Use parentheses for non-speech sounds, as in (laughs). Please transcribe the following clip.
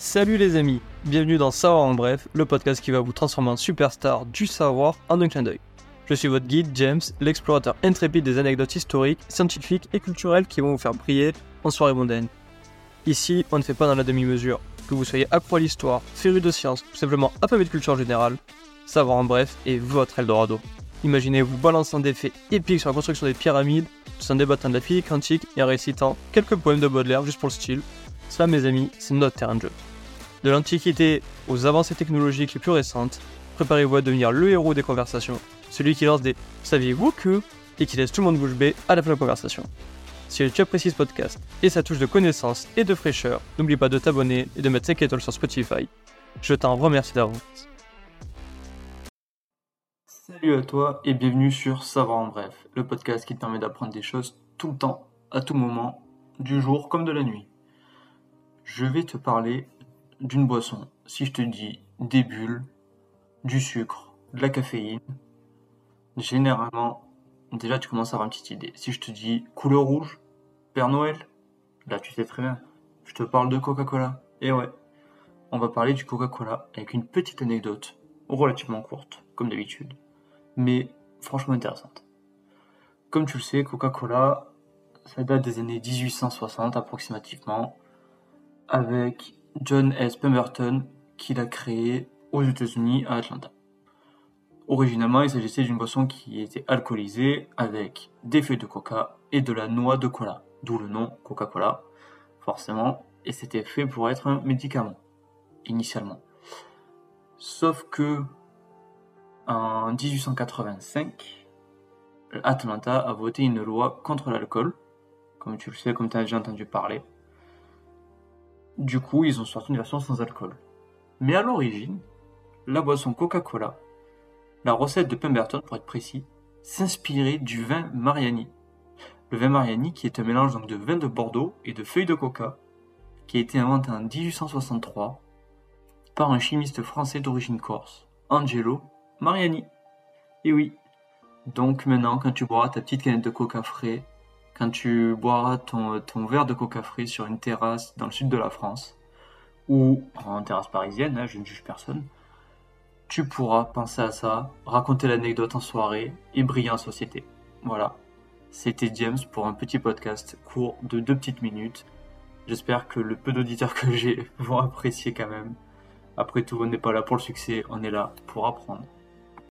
Salut les amis, bienvenue dans Savoir en bref, le podcast qui va vous transformer en superstar du savoir en un clin d'œil. Je suis votre guide James, l'explorateur intrépide des anecdotes historiques, scientifiques et culturelles qui vont vous faire briller en soirée mondaine. Ici, on ne fait pas dans la demi-mesure. Que vous soyez accro à l'histoire, féru de science ou simplement affamé de culture générale, Savoir en bref est votre Eldorado. Imaginez vous balançant des faits épiques sur la construction des pyramides, tout en débattant de la physique quantique et en récitant quelques poèmes de Baudelaire juste pour le style. Ça, mes amis, c'est notre terrain de jeu. De l'Antiquité aux avancées technologiques les plus récentes, préparez-vous à devenir le héros des conversations, celui qui lance des Saviez-vous que? et qui laisse tout le monde bouche bée à la fin de la conversation. Si tu apprécies ce podcast et sa touche de connaissance et de fraîcheur, n'oublie pas de t'abonner et de mettre 5 étoiles sur Spotify. Je t'en remercie d'avance. Salut à toi et bienvenue sur Savoir en bref, le podcast qui te permet d'apprendre des choses tout le temps, à tout moment, du jour comme de la nuit. Je vais te parler d'une boisson. Si je te dis des bulles, du sucre, de la caféine, généralement, déjà tu commences à avoir une petite idée. Si je te dis couleur rouge, Père Noël, là tu sais très bien. Je te parle de Coca-Cola. Et ouais, on va parler du Coca-Cola avec une petite anecdote relativement courte, comme d'habitude mais franchement intéressante. Comme tu le sais, Coca-Cola, ça date des années 1860 approximativement, avec John S. Pemberton qui l'a créé aux États-Unis à Atlanta. Originalement, il s'agissait d'une boisson qui était alcoolisée avec des feuilles de coca et de la noix de cola, d'où le nom Coca-Cola, forcément, et c'était fait pour être un médicament, initialement. Sauf que en 1885, Atlanta a voté une loi contre l'alcool, comme tu le sais, comme tu as déjà entendu parler. Du coup, ils ont sorti une version sans alcool. Mais à l'origine, la boisson Coca-Cola, la recette de Pemberton pour être précis, s'inspirait du vin Mariani. Le vin Mariani qui est un mélange de vin de Bordeaux et de feuilles de coca, qui a été inventé en 1863 par un chimiste français d'origine corse, Angelo Mariani. Et oui. Donc maintenant, quand tu boiras ta petite canette de coca frais, quand tu boiras ton, ton verre de coca frais sur une terrasse dans le sud de la France, ou en terrasse parisienne, hein, je ne juge personne, tu pourras penser à ça, raconter l'anecdote en soirée et briller en société. Voilà. C'était James pour un petit podcast court de deux petites minutes. J'espère que le peu d'auditeurs que j'ai (laughs) vont apprécier quand même. Après tout, on n'est pas là pour le succès, on est là pour apprendre.